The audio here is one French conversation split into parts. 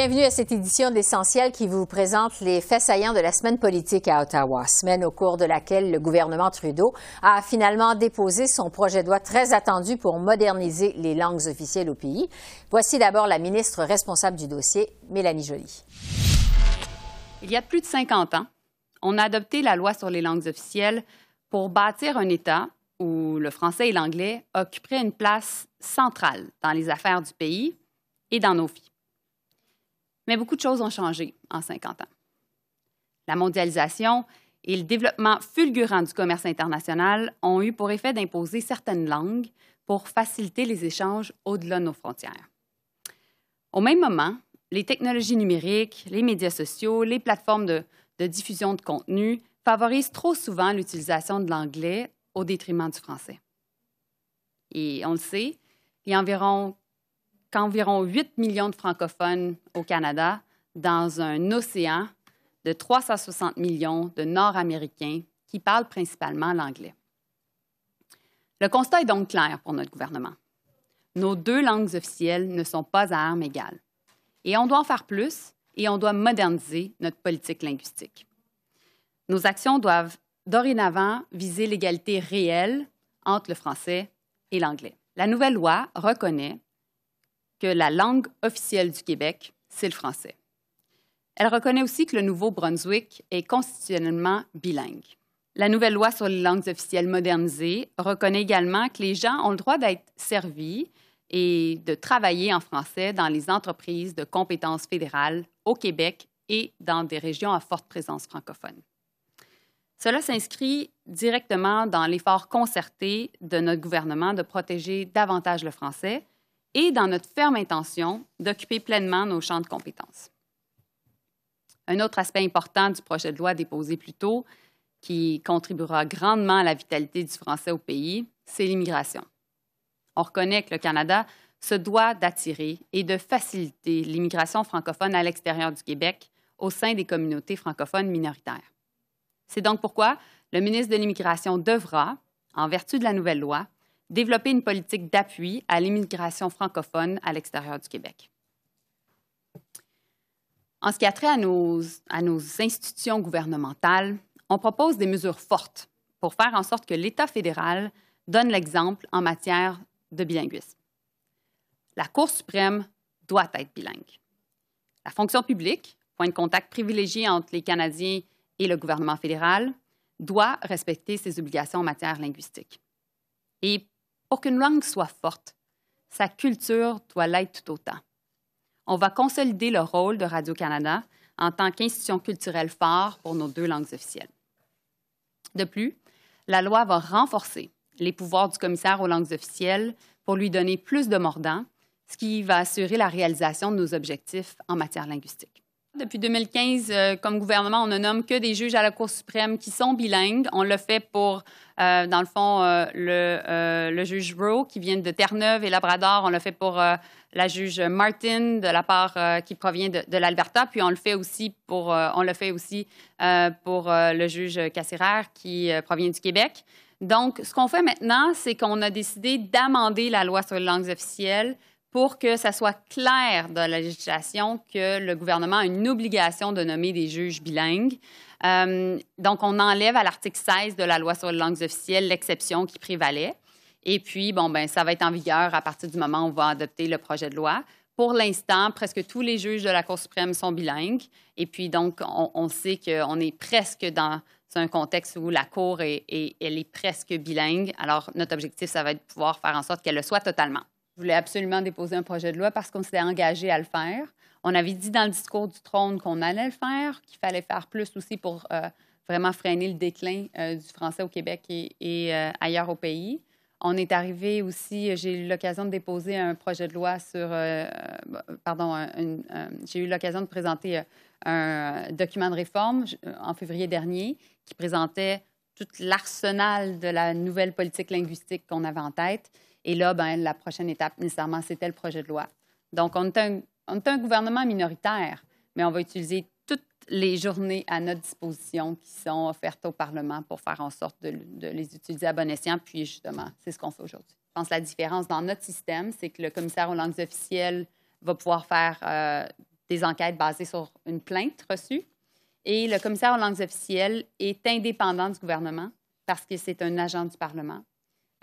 Bienvenue à cette édition d'Essentiel qui vous présente les faits saillants de la semaine politique à Ottawa, semaine au cours de laquelle le gouvernement Trudeau a finalement déposé son projet de loi très attendu pour moderniser les langues officielles au pays. Voici d'abord la ministre responsable du dossier, Mélanie Joly. Il y a plus de 50 ans, on a adopté la loi sur les langues officielles pour bâtir un État où le français et l'anglais occuperaient une place centrale dans les affaires du pays et dans nos vies. Mais beaucoup de choses ont changé en 50 ans. La mondialisation et le développement fulgurant du commerce international ont eu pour effet d'imposer certaines langues pour faciliter les échanges au-delà de nos frontières. Au même moment, les technologies numériques, les médias sociaux, les plateformes de, de diffusion de contenu favorisent trop souvent l'utilisation de l'anglais au détriment du français. Et on le sait, il y a environ qu'environ 8 millions de francophones au Canada dans un océan de 360 millions de Nord-Américains qui parlent principalement l'anglais. Le constat est donc clair pour notre gouvernement. Nos deux langues officielles ne sont pas à armes égales. Et on doit en faire plus et on doit moderniser notre politique linguistique. Nos actions doivent dorénavant viser l'égalité réelle entre le français et l'anglais. La nouvelle loi reconnaît que la langue officielle du Québec, c'est le français. Elle reconnaît aussi que le Nouveau-Brunswick est constitutionnellement bilingue. La nouvelle loi sur les langues officielles modernisées reconnaît également que les gens ont le droit d'être servis et de travailler en français dans les entreprises de compétences fédérales au Québec et dans des régions à forte présence francophone. Cela s'inscrit directement dans l'effort concerté de notre gouvernement de protéger davantage le français et dans notre ferme intention d'occuper pleinement nos champs de compétences. Un autre aspect important du projet de loi déposé plus tôt, qui contribuera grandement à la vitalité du français au pays, c'est l'immigration. On reconnaît que le Canada se doit d'attirer et de faciliter l'immigration francophone à l'extérieur du Québec au sein des communautés francophones minoritaires. C'est donc pourquoi le ministre de l'Immigration devra, en vertu de la nouvelle loi, développer une politique d'appui à l'immigration francophone à l'extérieur du Québec. En ce qui a trait à nos, institutions gouvernementales, on propose des mesures fortes pour faire en sorte que l'État fédéral donne l'exemple en matière de bilinguisme. La Cour suprême doit être bilingue. La fonction publique, point de contact privilégié entre les Canadiens et le gouvernement fédéral, doit respecter ses obligations en matière linguistique. Et pour qu'une langue soit forte, sa culture doit l'être tout autant. On va consolider le rôle de Radio-Canada en tant qu'institution culturelle phare pour nos deux langues officielles. De plus, la loi va renforcer les pouvoirs du commissaire aux langues officielles pour lui donner plus de mordant, ce qui va assurer la réalisation de nos objectifs en matière linguistique. Depuis 2015, euh, comme gouvernement, on ne nomme que des juges à la Cour suprême qui sont bilingues. On le fait pour, euh, dans le fond, euh, le, juge Rowe qui vient de Terre-Neuve et Labrador. On le fait pour la juge Martin de la part qui provient de, l'Alberta. Puis on le fait aussi pour, on le fait aussi pour le juge Cassiraire qui provient du Québec. Donc, ce qu'on fait maintenant, c'est qu'on a décidé d'amender la loi sur les langues officielles pour que ça soit clair dans la législation que le gouvernement a une obligation de nommer des juges bilingues. Euh, donc, on enlève à l'article 16 de la loi sur les langues officielles l'exception qui prévalait. Et puis, bon, ben, ça va être en vigueur à partir du moment où on va adopter le projet de loi. Pour l'instant, presque tous les juges de la Cour suprême sont bilingues. Et puis, donc, on, sait qu'on est presque dans un contexte où la Cour est, elle est presque bilingue. Alors, notre objectif, ça va être de pouvoir faire en sorte qu'elle le soit totalement. Je voulais absolument déposer un projet de loi parce qu'on s'était engagé à le faire. On avait dit dans le discours du trône qu'on allait le faire, qu'il fallait faire plus aussi pour euh, vraiment freiner le déclin euh, du français au Québec et, euh, ailleurs au pays. On est arrivé aussi, j'ai eu l'occasion de déposer un projet de loi sur, pardon, j'ai eu l'occasion de présenter un document de réforme en février dernier qui présentait tout l'arsenal de la nouvelle politique linguistique qu'on avait en tête. Et là, ben, la prochaine étape, nécessairement, c'était le projet de loi. Donc, on est, un, gouvernement minoritaire, mais on va utiliser toutes les journées à notre disposition qui sont offertes au Parlement pour faire en sorte de, les utiliser à bon escient. Puis, justement, c'est ce qu'on fait aujourd'hui. Je pense que la différence dans notre système, c'est que le commissaire aux langues officielles va pouvoir faire euh, des enquêtes basées sur une plainte reçue. Et le commissaire aux langues officielles est indépendant du gouvernement parce que c'est un agent du Parlement.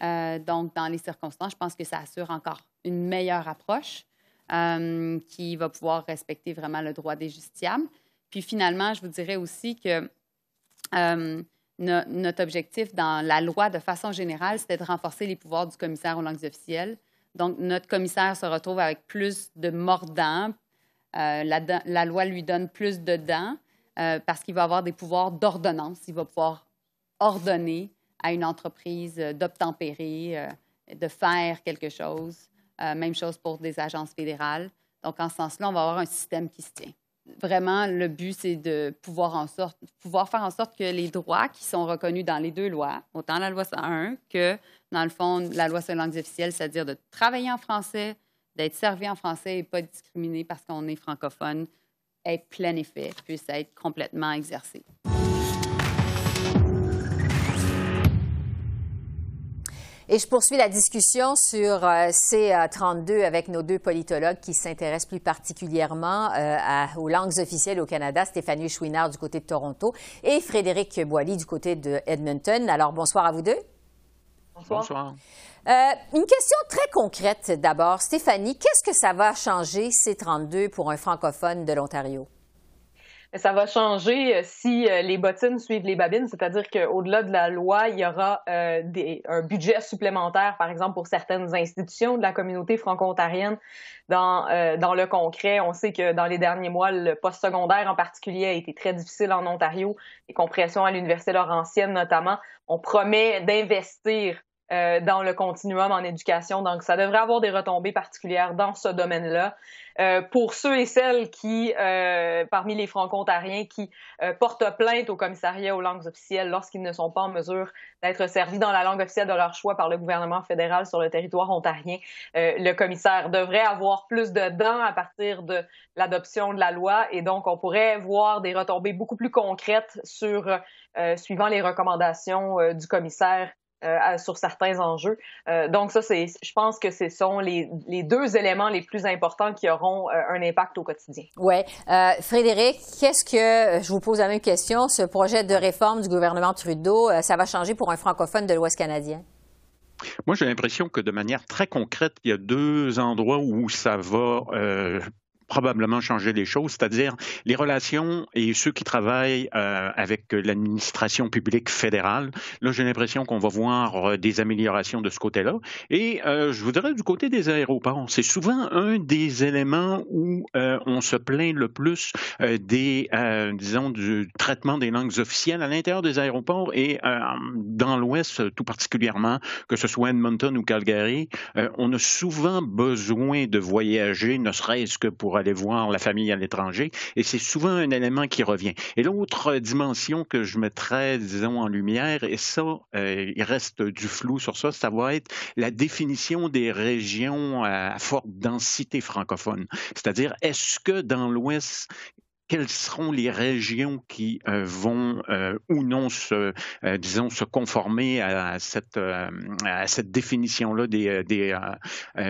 Euh, donc, dans les circonstances, je pense que ça assure encore une meilleure approche euh, qui va pouvoir respecter vraiment le droit des justiciables. Puis finalement, je vous dirais aussi que euh, notre objectif dans la loi, de façon générale, c'était de renforcer les pouvoirs du commissaire aux langues officielles. Donc, notre commissaire se retrouve avec plus de mordants. La, la, loi lui donne plus de dents parce qu'il va avoir des pouvoirs d'ordonnance. Il va pouvoir ordonner à une entreprise d'obtempérer, euh, de faire quelque chose. Euh, même chose pour des agences fédérales. Donc, en ce sens-là, on va avoir un système qui se tient. Vraiment, le but, c'est de pouvoir faire en sorte que les droits qui sont reconnus dans les deux lois, autant la loi 101 que, dans le fond, la loi sur les langues officielles, c'est-à-dire de travailler en français, d'être servi en français et pas discriminé parce qu'on est francophone, ait plein effet, puisse être complètement exercé. Et je poursuis la discussion sur euh, C32 avec nos deux politologues qui s'intéressent plus particulièrement euh, aux langues officielles au Canada, Stéphanie Chouinard du côté de Toronto et Frédéric Boilly du côté de Edmonton. Alors, bonsoir à vous deux. Bonsoir. Euh, une question très concrète d'abord. Stéphanie, qu'est-ce que ça va changer C32 pour un francophone de l'Ontario? Ça va changer euh, si euh, les bottines suivent les babines, c'est-à-dire qu'au-delà de la loi, il y aura euh, des, un budget supplémentaire, par exemple, pour certaines institutions de la communauté franco-ontarienne. Dans, le concret, on sait que dans les derniers mois, le post-secondaire en particulier a été très difficile en Ontario, les compressions à l'Université Laurentienne notamment. On promet d'investir dans le continuum en éducation. Donc, ça devrait avoir des retombées particulières dans ce domaine-là. Euh, pour ceux et celles qui, euh, parmi les franco-ontariens, qui portent plainte au commissariat aux langues officielles lorsqu'ils ne sont pas en mesure d'être servis dans la langue officielle de leur choix par le gouvernement fédéral sur le territoire ontarien, le commissaire devrait avoir plus de dents à partir de l'adoption de la loi et donc on pourrait voir des retombées beaucoup plus concrètes sur, suivant les recommandations du commissaire euh, sur certains enjeux. Euh, donc ça, c'est, je pense que ce sont les, les, deux éléments les plus importants qui auront euh, un impact au quotidien. Oui. Frédéric, qu'est-ce que, je vous pose la même question, ce projet de réforme du gouvernement Trudeau, ça va changer pour un francophone de l'Ouest canadien? Moi, j'ai l'impression que de manière très concrète, il y a deux endroits où ça va probablement changer les choses, c'est-à-dire les relations et ceux qui travaillent euh, avec l'administration publique fédérale. Là, j'ai l'impression qu'on va voir euh, des améliorations de ce côté-là. Et euh, je voudrais du côté des aéroports, c'est souvent un des éléments où on se plaint le plus des, disons, du traitement des langues officielles à l'intérieur des aéroports et dans l'Ouest tout particulièrement, que ce soit Edmonton ou Calgary, on a souvent besoin de voyager, ne serait-ce que pour aller voir la famille à l'étranger. Et c'est souvent un élément qui revient. Et l'autre dimension que je mettrais, disons, en lumière, et ça, euh, il reste du flou sur ça, ça va être la définition des régions à forte densité francophone. C'est-à-dire, est-ce que dans l'Ouest, quelles seront les régions qui euh, vont euh, ou non se, euh, disons, se conformer à cette, à cette définition-là des, des,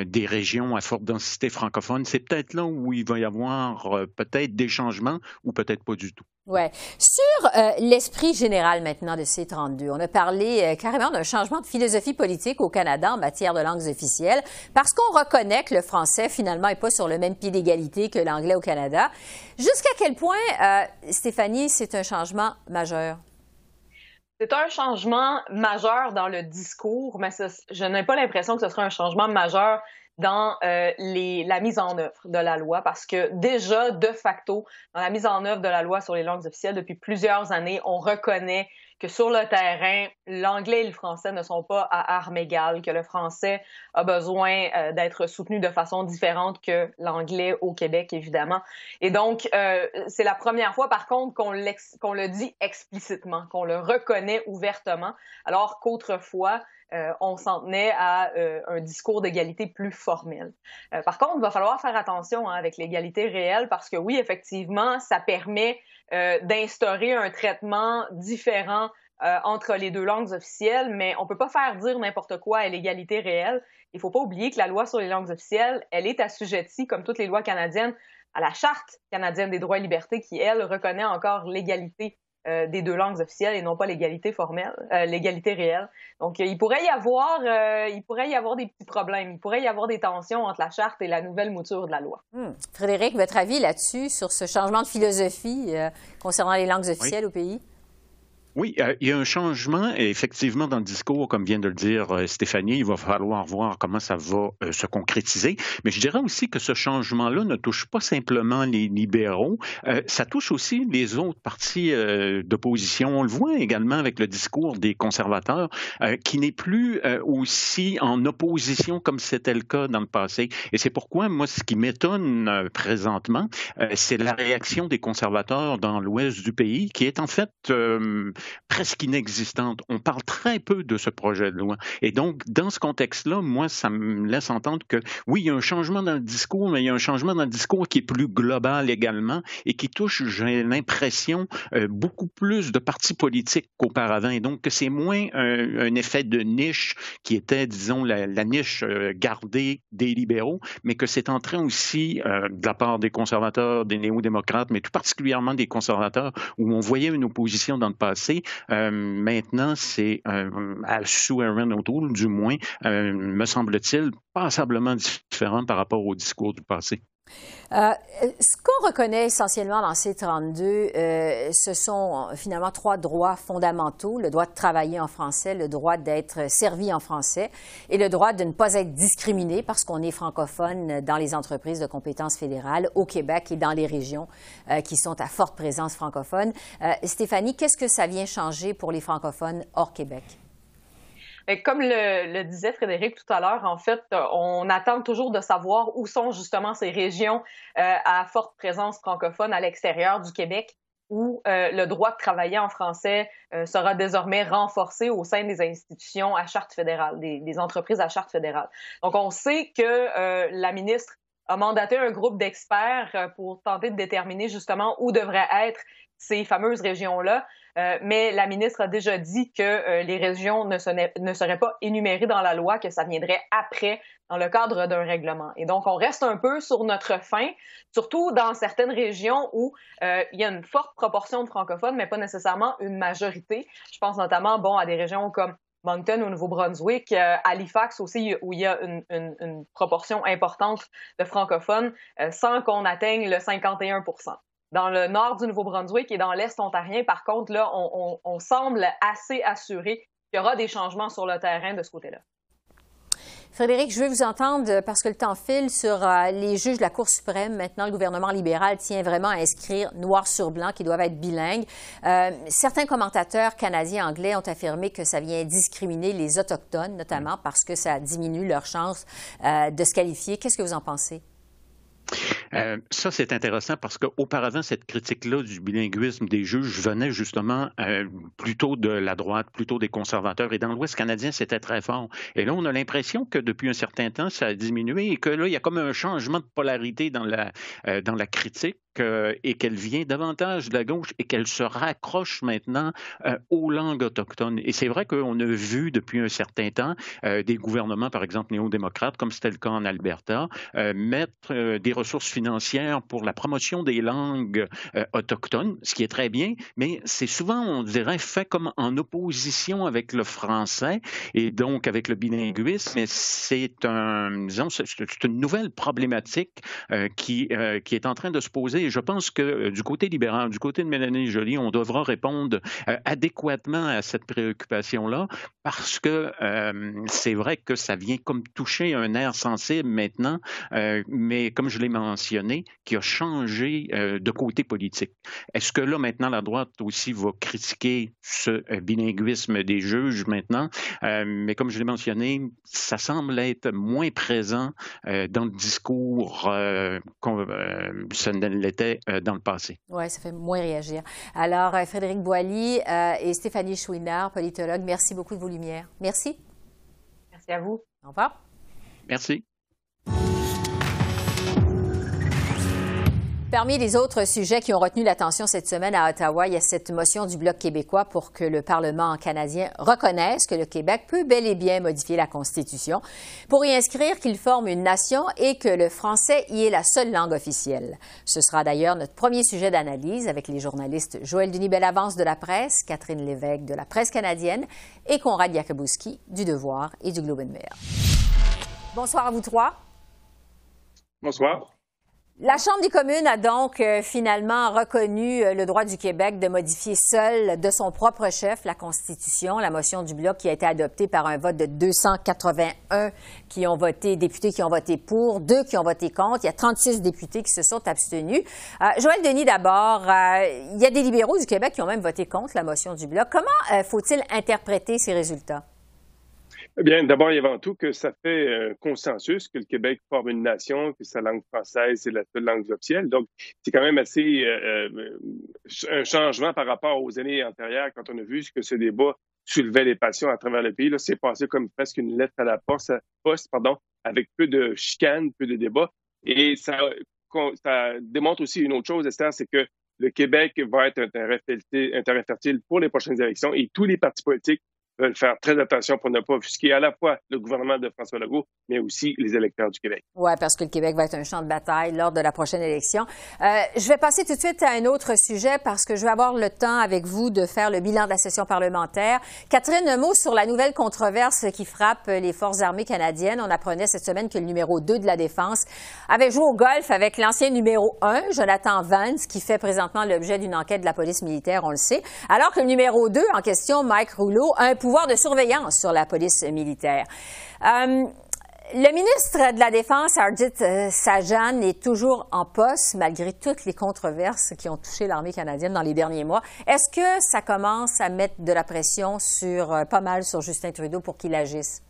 des, régions à forte densité francophone? C'est peut-être là où il va y avoir peut-être des changements ou peut-être pas du tout. Oui. Sur euh, l'esprit général maintenant de C32, on a parlé euh, carrément d'un changement de philosophie politique au Canada en matière de langues officielles parce qu'on reconnaît que le français finalement n'est pas sur le même pied d'égalité que l'anglais au Canada. Jusqu'à quel point, euh, Stéphanie, c'est un changement majeur? C'est un changement majeur dans le discours, mais je n'ai pas l'impression que ce sera un changement majeur dans euh, les, la mise en œuvre de la loi parce que déjà, de facto, dans la mise en œuvre de la loi sur les langues officielles, depuis plusieurs années, on reconnaît que sur le terrain, l'anglais et le français ne sont pas à armes égales, que le français a besoin euh, d'être soutenu de façon différente que l'anglais au Québec, évidemment. Et donc, euh, c'est la première fois, par contre, qu'on le dit explicitement, qu'on le reconnaît ouvertement, alors qu'autrefois, euh, on s'en tenait à euh, un discours d'égalité plus formel. Euh, par contre, il va falloir faire attention hein, avec l'égalité réelle parce que oui, effectivement, ça permet d'instaurer un traitement différent entre les deux langues officielles, mais on ne peut pas faire dire n'importe quoi à l'égalité réelle. Il ne faut pas oublier que la loi sur les langues officielles, elle est assujettie, comme toutes les lois canadiennes, à la Charte canadienne des droits et libertés qui, elle, reconnaît encore l'égalité euh, des deux langues officielles et non pas l'égalité formelle, euh, l'égalité réelle. Donc, euh, il pourrait y avoir, il pourrait y avoir des petits problèmes, il pourrait y avoir des tensions entre la charte et la nouvelle mouture de la loi. Hmm. Frédéric, votre avis là-dessus sur ce changement de philosophie concernant les langues officielles au pays? Oui, euh, il y a un changement, effectivement, dans le discours, comme vient de le dire euh, Stéphanie, il va falloir voir comment ça va euh, se concrétiser. Mais je dirais aussi que ce changement-là ne touche pas simplement les libéraux, ça touche aussi les autres partis d'opposition. On le voit également avec le discours des conservateurs, qui n'est plus aussi en opposition comme c'était le cas dans le passé. Et c'est pourquoi, moi, ce qui m'étonne présentement, c'est la réaction des conservateurs dans l'ouest du pays, qui est en fait presque inexistante. On parle très peu de ce projet de loi. Et donc, dans ce contexte-là, moi, ça me laisse entendre que oui, il y a un changement dans le discours, mais il y a un changement dans le discours qui est plus global également et qui touche, j'ai l'impression, euh, beaucoup plus de partis politiques qu'auparavant. Et donc, que c'est moins un, effet de niche qui était, disons, la, niche euh, gardée des libéraux, mais que c'est en train aussi, euh, de la part des conservateurs, des néo-démocrates, mais tout particulièrement des conservateurs, où on voyait une opposition dans le passé, euh, maintenant, c'est euh, sous Aaron O'Toole, du moins, euh, me semble-t-il, passablement différent par rapport au discours du passé. Euh, ce qu'on reconnaît essentiellement dans C32, euh, ce sont finalement trois droits fondamentaux. Le droit de travailler en français, le droit d'être servi en français et le droit de ne pas être discriminé parce qu'on est francophone dans les entreprises de compétences fédérales au Québec et dans les régions euh, qui sont à forte présence francophone. Stéphanie, qu'est-ce que ça vient changer pour les francophones hors Québec? Comme le, disait Frédéric tout à l'heure, en fait, on attend toujours de savoir où sont justement ces régions euh, à forte présence francophone à l'extérieur du Québec où euh, le droit de travailler en français euh, sera désormais renforcé au sein des institutions à charte fédérale, des, des entreprises à charte fédérale. Donc, on sait que la ministre a mandaté un groupe d'experts pour tenter de déterminer justement où devraient être ces fameuses régions-là. Euh, mais la ministre a déjà dit que euh, les régions ne, seraient pas énumérées dans la loi, que ça viendrait après dans le cadre d'un règlement. Et donc, on reste un peu sur notre fin, surtout dans certaines régions où euh, il y a une forte proportion de francophones, mais pas nécessairement une majorité. Je pense notamment, bon, à des régions comme Moncton au Nouveau-Brunswick, Halifax aussi, où il y a une proportion importante de francophones, sans qu'on atteigne le 51 dans le nord du Nouveau-Brunswick et dans l'est ontarien, par contre, là, on, semble assez assuré qu'il y aura des changements sur le terrain de ce côté-là. Frédéric, je veux vous entendre parce que le temps file sur euh, les juges de la Cour suprême. Maintenant, le gouvernement libéral tient vraiment à inscrire noir sur blanc qu'ils doivent être bilingues. Euh, certains commentateurs canadiens anglais ont affirmé que ça vient discriminer les Autochtones, notamment parce que ça diminue leur chance euh, de se qualifier. Qu'est-ce que vous en pensez? Euh, ça, c'est intéressant parce qu'auparavant, cette critique-là du bilinguisme des juges venait justement euh, plutôt de la droite, plutôt des conservateurs. Et dans l'Ouest canadien, c'était très fort. Et là, on a l'impression que depuis un certain temps, ça a diminué et que là, il y a comme un changement de polarité dans la, euh, critique et qu'elle vient davantage de la gauche et qu'elle se raccroche maintenant aux langues autochtones. Et c'est vrai qu'on a vu depuis un certain temps des gouvernements, par exemple néo-démocrates, comme c'était le cas en Alberta, mettre des ressources financières pour la promotion des langues autochtones, ce qui est très bien, mais c'est souvent, on dirait, fait comme en opposition avec le français et donc avec le bilinguisme. C'est c'est une nouvelle problématique qui, qui est en train de se poser côté, je pense que du côté libéral, du côté de Mélanie Joly, on devra répondre adéquatement à cette préoccupation-là parce que c'est vrai que ça vient comme toucher un air sensible maintenant, mais comme je l'ai mentionné, qui a changé de côté politique. Est-ce que là, maintenant, la droite aussi va critiquer ce bilinguisme des juges maintenant? mais comme je l'ai mentionné, ça semble être moins présent dans le discours qu'on ça ne l'était dans le passé. Oui, ça fait moins réagir. Alors, Frédéric Boilly et Stéphanie Chouinard, politologue, merci beaucoup de vos lumières. Merci. Merci à vous. Au revoir. Merci. Parmi les autres sujets qui ont retenu l'attention cette semaine à Ottawa, il y a cette motion du Bloc québécois pour que le Parlement canadien reconnaisse que le Québec peut bel et bien modifier la Constitution pour y inscrire qu'il forme une nation et que le français y est la seule langue officielle. Ce sera d'ailleurs notre premier sujet d'analyse avec les journalistes Joël Denis-Bellavance de la presse, Catherine Lévesque de la presse canadienne et Conrad Jakubowski du Devoir et du Globe and Mail. Bonsoir à vous trois. Bonsoir. La Chambre des communes a donc euh, finalement reconnu euh, le droit du Québec de modifier seul de son propre chef la Constitution, la motion du bloc qui a été adoptée par un vote de 281 qui ont voté, députés qui ont voté pour, deux qui ont voté contre. Il y a 36 députés qui se sont abstenus. Euh, Joël Denis, d'abord, il y a des libéraux du Québec qui ont même voté contre la motion du bloc. Comment faut-il interpréter ces résultats? Eh bien, d'abord et avant tout, que ça fait un consensus que le Québec forme une nation, que sa langue française est la seule langue officielle. Donc, c'est quand même assez euh, euh, un changement par rapport aux années antérieures quand on a vu que ce débat soulevait les passions à travers le pays. Là, c'est passé comme presque une lettre à la poste, poste pardon, avec peu de chicanes, peu de débats. Et ça, ça démontre aussi une autre chose, Esther, c'est que le Québec va être un terrain fertile pour les prochaines élections et tous les partis politiques veulent faire très attention pour ne pas offusquer à la fois le gouvernement de François Legault, mais aussi les électeurs du Québec. Oui, parce que le Québec va être un champ de bataille lors de la prochaine élection. Euh, je vais passer tout de suite à un autre sujet parce que je vais avoir le temps avec vous de faire le bilan de la session parlementaire. Catherine, un mot sur la nouvelle controverse qui frappe les forces armées canadiennes. On apprenait cette semaine que le numéro 2 de la Défense avait joué au golf avec l'ancien numéro 1, Jonathan Vance, qui fait présentement l'objet d'une enquête de la police militaire, on le sait, alors que le numéro 2 en question, Mike Rouleau, un pouvoir de sur la police militaire. Euh, le ministre de la Défense, Arjit euh, Sajan, est toujours en poste malgré toutes les controverses qui ont touché l'armée canadienne dans les derniers mois. Est-ce que ça commence à mettre de la pression sur euh, pas mal sur Justin Trudeau pour qu'il agisse?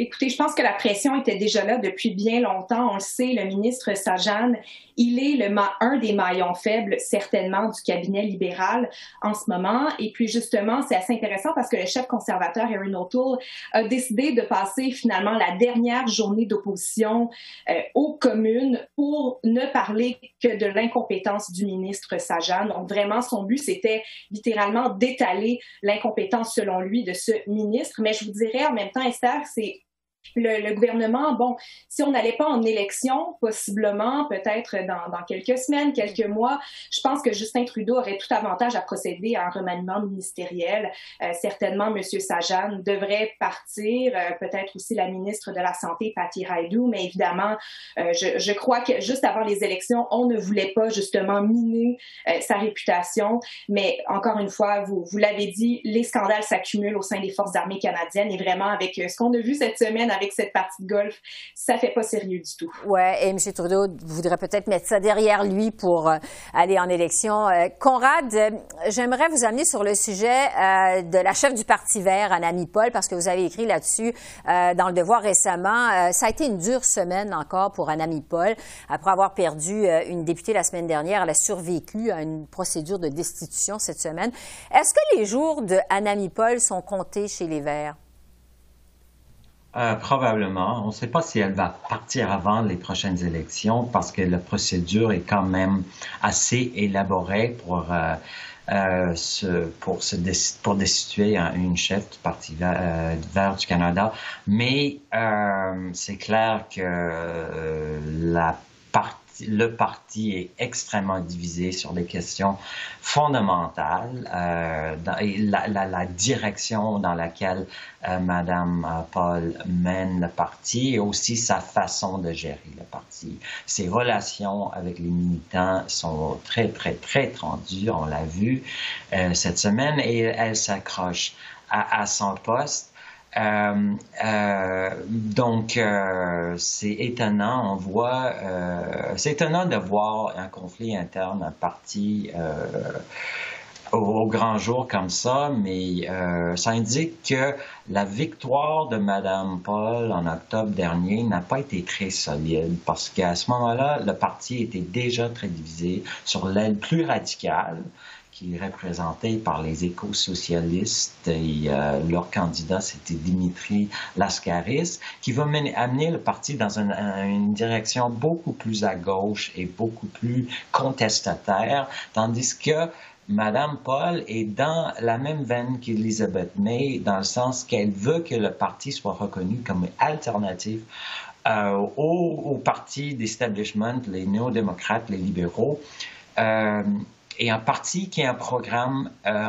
Écoutez, je pense que la pression était déjà là depuis bien longtemps. On le sait, le ministre Sajan, il est le un des maillons faibles, certainement, du cabinet libéral en ce moment. Et puis, justement, c'est assez intéressant parce que le chef conservateur, Erin O'Toole, a décidé de passer finalement la dernière journée d'opposition euh, aux communes pour ne parler que de l'incompétence du ministre Sajan. Donc, vraiment, son but, c'était littéralement d'étaler l'incompétence, selon lui, de ce ministre. Mais je vous dirais en même temps, Esther, c'est le, gouvernement, bon, si on n'allait pas en élection, possiblement, peut-être dans, quelques semaines, quelques mois, je pense que Justin Trudeau aurait tout avantage à procéder à un remaniement ministériel. Euh, certainement, M. Sajan devrait partir, euh, peut-être aussi la ministre de la Santé, Patty Raidou, mais évidemment, euh, je, crois que juste avant les élections, on ne voulait pas justement miner sa réputation. Mais encore une fois, vous l'avez dit, les scandales s'accumulent au sein des forces armées canadiennes et vraiment avec ce qu'on a vu cette semaine avec cette partie de golf, ça fait pas sérieux du tout. Ouais, et M. Trudeau voudrait peut-être mettre ça derrière lui pour euh, aller en élection. Euh, Conrad, euh, j'aimerais vous amener sur le sujet de la chef du Parti vert, Anami Paul, parce que vous avez écrit là-dessus dans Le Devoir récemment. ça a été une dure semaine encore pour Anami Paul. Après avoir perdu une députée la semaine dernière, elle a survécu à une procédure de destitution cette semaine. Est-ce que les jours de Anami Paul sont comptés chez les Verts? Euh, probablement. On ne sait pas si elle va partir avant les prochaines élections parce que la procédure est quand même assez élaborée pour, euh, euh, pour, se pour destituer une chef du Parti vert, du Canada. Mais c'est clair que la partie le parti est extrêmement divisé sur les questions fondamentales. Euh, la, direction dans laquelle euh, Madame euh, Paul mène le parti et aussi sa façon de gérer le parti. Ses relations avec les militants sont très, très, très tendues, on l'a vu euh, cette semaine, et elle s'accroche à, son poste. Euh, euh, donc, euh, c'est étonnant, on voit, c'est étonnant de voir un conflit interne, un parti au, grand jour comme ça, mais ça indique que la victoire de Mme Paul en octobre dernier n'a pas été très solide parce qu'à ce moment-là, le parti était déjà très divisé sur l'aile plus radicale qui est représenté par les éco-socialistes et euh, leur candidat, c'était Dimitri Lascaris, qui va amener le parti dans une, direction beaucoup plus à gauche et beaucoup plus contestataire, tandis que Madame Paul est dans la même veine qu'Elizabeth May, dans le sens qu'elle veut que le parti soit reconnu comme alternative euh, au, au, parti d'establishment, les néo-démocrates, les libéraux. Euh, et un parti qui a un programme, euh,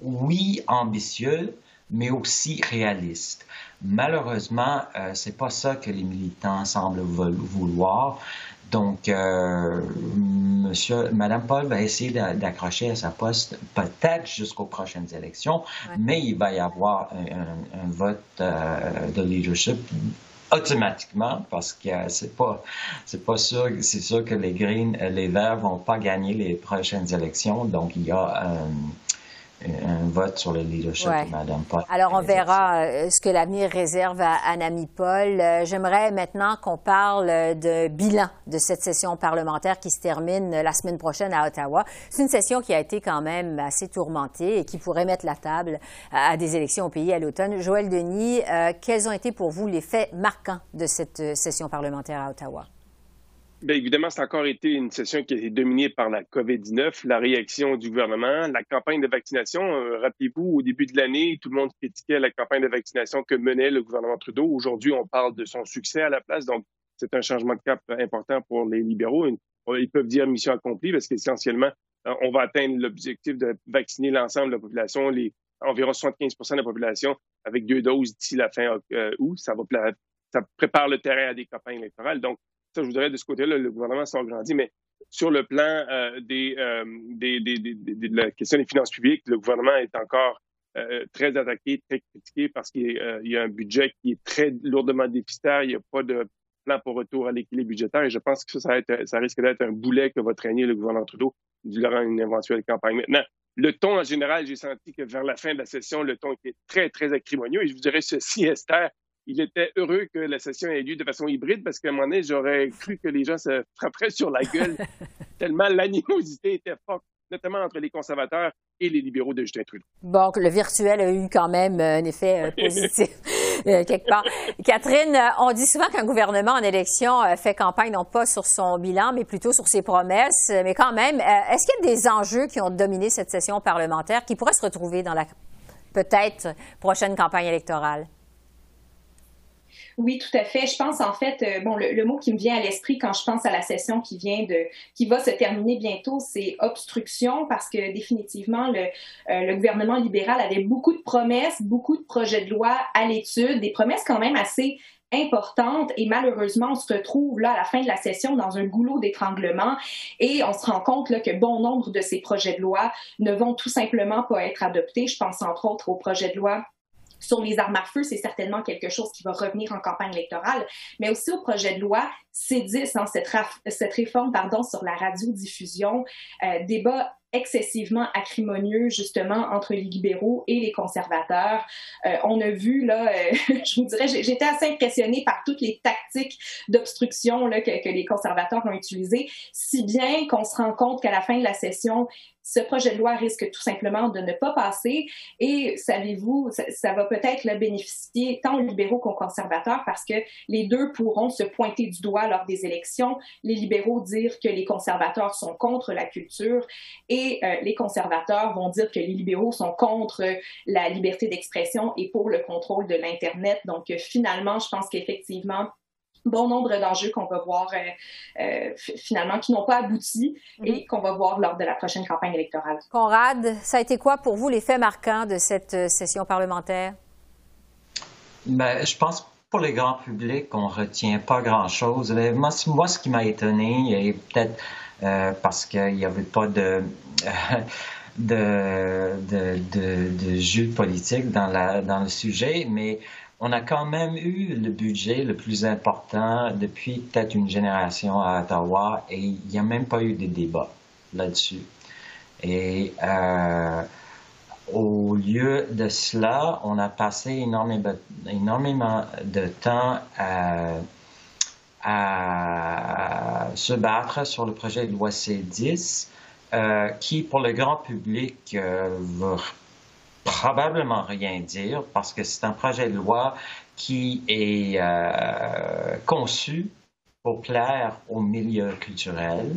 oui, ambitieux, mais aussi réaliste. Malheureusement, euh, c'est pas ça que les militants semblent vouloir. Donc, euh, monsieur, Madame Paul va essayer d'accrocher à sa poste peut-être jusqu'aux prochaines élections, mais il va y avoir un, un vote euh, de leadership automatiquement parce que c'est pas c'est pas sûr c'est sûr que les Greens les Verts vont pas gagner les prochaines élections. Donc il y a un vote sur le leadership de Mme Paul. Alors, on verra euh, ce que l'avenir réserve à Anami Paul. Euh, j'aimerais maintenant qu'on parle de bilan de cette session parlementaire qui se termine la semaine prochaine à Ottawa. C'est une session qui a été quand même assez tourmentée et qui pourrait mettre la table à des élections au pays à l'automne. Joël Denis, euh, quels ont été pour vous les faits marquants de cette session parlementaire à Ottawa? Bien, évidemment, c'est encore été une session qui a été dominée par la COVID-19, la réaction du gouvernement, la campagne de vaccination. Euh, rappelez-vous, au début de l'année, tout le monde critiquait la campagne de vaccination que menait le gouvernement Trudeau. Aujourd'hui, on parle de son succès à la place. Donc, c'est un changement de cap important pour les libéraux. Ils peuvent dire mission accomplie parce qu'essentiellement, euh, on va atteindre l'objectif de vacciner l'ensemble de la population, les environ 75% de la population avec deux doses d'ici la fin euh, août. Ça va ça prépare le terrain à des campagnes électorales. Donc, ça, je voudrais de ce côté-là, le gouvernement s'agrandit, mais sur le plan euh, euh, des, des, des, de la question des finances publiques, le gouvernement est encore euh, très attaqué, très critiqué parce qu'il y a un budget qui est très lourdement déficitaire. Il n'y a pas de plan pour retour à l'équilibre budgétaire et je pense que ça risque d'être un boulet que va traîner le gouvernement Trudeau durant une éventuelle campagne. Maintenant, le ton en général, j'ai senti que vers la fin de la session, le ton était très, très acrimonieux et je vous dirais ceci, Esther, il était heureux que la session ait lieu de façon hybride parce qu'à un moment donné, j'aurais cru que les gens se frapperaient sur la gueule tellement l'animosité était forte, notamment entre les conservateurs et les libéraux de Justin Trudeau. Bon, le virtuel a eu quand même un effet euh, positif. Euh, quelque part. Catherine, euh, on dit souvent qu'un gouvernement en élection fait campagne non pas sur son bilan, mais plutôt sur ses promesses. Mais quand même, est-ce qu'il y a des enjeux qui ont dominé cette session parlementaire qui pourraient se retrouver dans la peut-être prochaine campagne électorale? Oui, tout à fait. Je pense en fait, euh, bon, le, mot qui me vient à l'esprit quand je pense à la session qui vient de, qui va se terminer bientôt, c'est obstruction, parce que définitivement le, euh, le gouvernement libéral avait beaucoup de promesses, beaucoup de projets de loi à l'étude, des promesses quand même assez importantes et malheureusement on se retrouve là à la fin de la session dans un goulot d'étranglement et on se rend compte là, que bon nombre de ces projets de loi ne vont tout simplement pas être adoptés. Je pense entre autres au projet de loi sur les armes à feu, c'est certainement quelque chose qui va revenir en campagne électorale, mais aussi au projet de loi C10, hein, cette, cette, réforme pardon, sur la radiodiffusion, euh, débat excessivement acrimonieux justement entre les libéraux et les conservateurs. Euh, on a vu là, euh, je vous dirais, j'étais assez impressionnée par toutes les tactiques d'obstruction que, que, les conservateurs ont utilisées, si bien qu'on se rend compte qu'à la fin de la session, ce projet de loi risque tout simplement de ne pas passer. Et savez-vous, ça, ça, va peut-être le bénéficier tant aux libéraux qu'aux conservateurs parce que les deux pourront se pointer du doigt lors des élections. Les libéraux dire que les conservateurs sont contre la culture et euh, les conservateurs vont dire que les libéraux sont contre la liberté d'expression et pour le contrôle de l'Internet. Donc finalement, je pense qu'effectivement, bon nombre d'enjeux qu'on va voir finalement qui n'ont pas abouti et mm-hmm. qu'on va voir lors de la prochaine campagne électorale. Conrad, ça a été quoi pour vous les faits marquants de cette session parlementaire? Ben, je pense pour le grand public, on retient pas grand-chose. Moi, moi, ce qui m'a étonné, et peut-être euh, parce qu'il n'y avait pas de, de, de, de, jeu politique dans, le sujet, mais on a quand même eu le budget le plus important depuis peut-être une génération à Ottawa et il n'y a même pas eu de débat là-dessus. Et euh, au lieu de cela, on a passé énormément, de temps à, se battre sur le projet de loi C10, euh, qui pour le grand public euh, veut probablement rien dire parce que c'est un projet de loi qui est euh, conçu pour plaire au milieu culturel,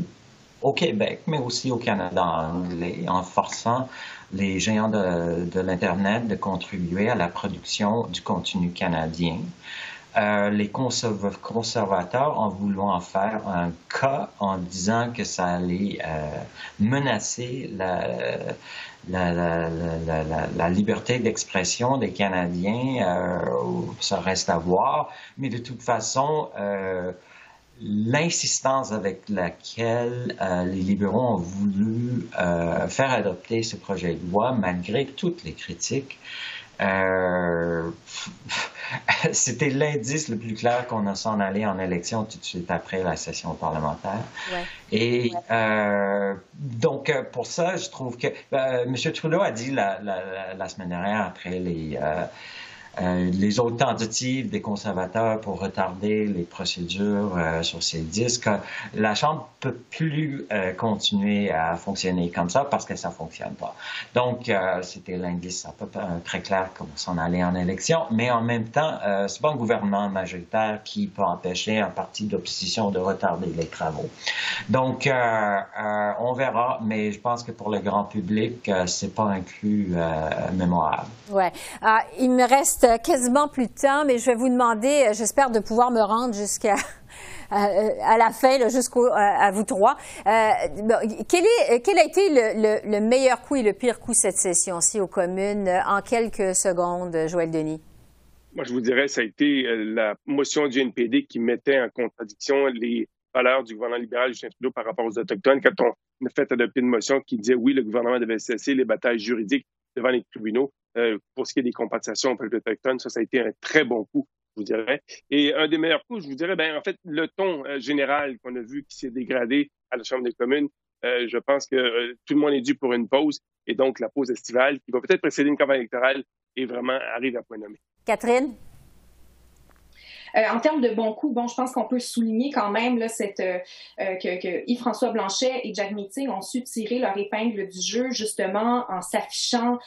au Québec, mais aussi au Canada anglais, en forçant les géants de, l'Internet de contribuer à la production du contenu canadien. Euh, les conservateurs en voulant en faire un cas en disant que ça allait euh, menacer la, la, liberté d'expression des Canadiens, euh, ça reste à voir. Mais de toute façon, l'insistance avec laquelle euh, les libéraux ont voulu euh, faire adopter ce projet de loi, malgré toutes les critiques, euh, c'était l'indice le plus clair qu'on a s'en aller en élection tout de suite après la session parlementaire. Et donc, pour ça, je trouve que M. Trudeau a dit la, la semaine dernière, après les euh, les autres tentatives des conservateurs pour retarder les procédures euh, sur ces disques, la Chambre peut plus euh, continuer à fonctionner comme ça parce que ça fonctionne pas. Donc, c'était l'indice très clair qu'on s'en allait en élection, mais en même temps, c'est pas un gouvernement majoritaire qui peut empêcher un parti d'opposition de retarder les travaux. Donc, on verra, mais je pense que pour le grand public, c'est pas inclus mémorable. Ouais. Ah, il me reste quasiment plus de temps, mais je vais vous demander, euh, j'espère de pouvoir me rendre jusqu'à à, la fin, jusqu'à à vous trois. Euh, quel, est, quel a été le, meilleur coup et le pire coup cette session-ci aux communes en quelques secondes, Joël Denis? Moi, je vous dirais, ça a été euh, la motion du NPD qui mettait en contradiction les valeurs du gouvernement libéral Justin Trudeau par rapport aux Autochtones. Quand on a fait adopter une motion qui disait oui, le gouvernement devait cesser les batailles juridiques devant les tribunaux, euh, pour ce qui est des compensations aux peuples autochtones, ça, ça a été un très bon coup, je vous dirais. Et un des meilleurs coups, je vous dirais, ben en fait, le ton euh, général qu'on a vu qui s'est dégradé à la Chambre des communes, euh, je pense que tout le monde est dû pour une pause. Et donc, la pause estivale, qui va peut-être précéder une campagne électorale, est vraiment arrive à point nommé. Catherine? Euh, en termes de bons coups, bon, je pense qu'on peut souligner quand même là, cette, euh, euh, que, que Yves-François Blanchet et Jack Meeting ont su tirer leur épingle du jeu justement en s'affichant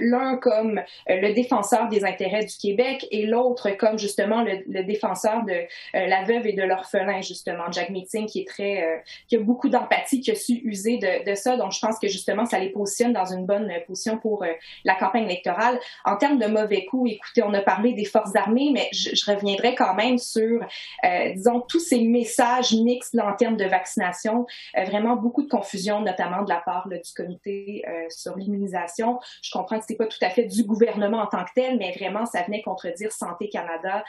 l'un comme le défenseur des intérêts du Québec et l'autre comme justement le, défenseur de la veuve et de l'orphelin justement. Jack Meeting qui est très, qui a beaucoup d'empathie, qui a su user de, de, ça. Donc je pense que justement ça les positionne dans une bonne position pour la campagne électorale. En termes de mauvais coups, écoutez, on a parlé des forces armées, mais je, je reviendrai quand même sur, euh, disons, tous ces messages mixtes en termes de vaccination. Euh, vraiment beaucoup de confusion, notamment de la part du comité euh, sur l'immunisation. Je comprends que c'est pas tout à fait du gouvernement en tant que tel, mais vraiment, ça venait contredire Santé Canada.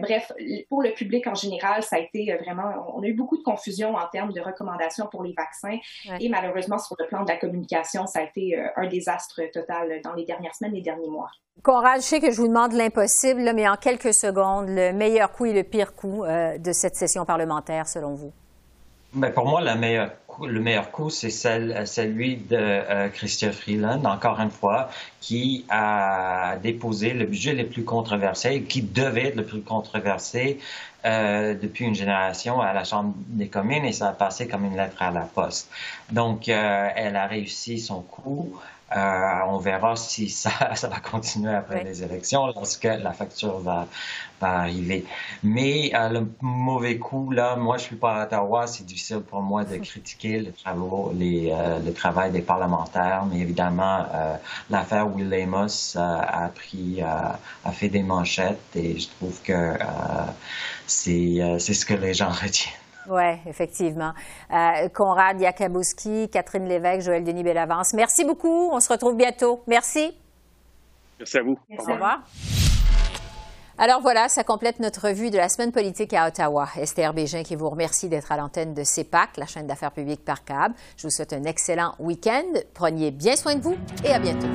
bref, pour le public en général, ça a été vraiment, on a eu beaucoup de confusion en termes de recommandations pour les vaccins. Et malheureusement, sur le plan de la communication, ça a été un désastre total dans les dernières semaines, les derniers mois. Conrad, je sais que je vous demande l'impossible, mais en quelques secondes, le meilleur coup et le pire coup euh, de cette session parlementaire, selon vous? Bien, pour moi, le meilleur coup, meilleur c'est celui de euh, Christian encore une fois, qui a déposé le budget le plus controversé, qui devait être le plus controversé euh, depuis une génération à la Chambre des communes, et ça a passé comme une lettre à la poste. Donc, elle a réussi son coup. Euh, on verra si ça, ça va continuer après les élections lorsque la facture va, va arriver. Mais euh, le mauvais coup, là, moi, je suis pas à Ottawa, c'est difficile pour moi de critiquer le, travail, les, euh, le travail des parlementaires, mais évidemment, l'affaire Will Amos a pris, a fait des manchettes et je trouve que c'est ce que les gens retiennent. Oui, effectivement. Euh, Conrad Yakabowski, Catherine Lévesque, Joël Denis Bellavance. Merci beaucoup. On se retrouve bientôt. Merci. Merci à vous. Au revoir. Alors voilà, ça complète notre revue de la semaine politique à Ottawa. Esther Bégin qui vous remercie d'être à l'antenne de CEPAC, la chaîne d'affaires publiques par câble. Je vous souhaite un excellent week-end. Prenez bien soin de vous et à bientôt.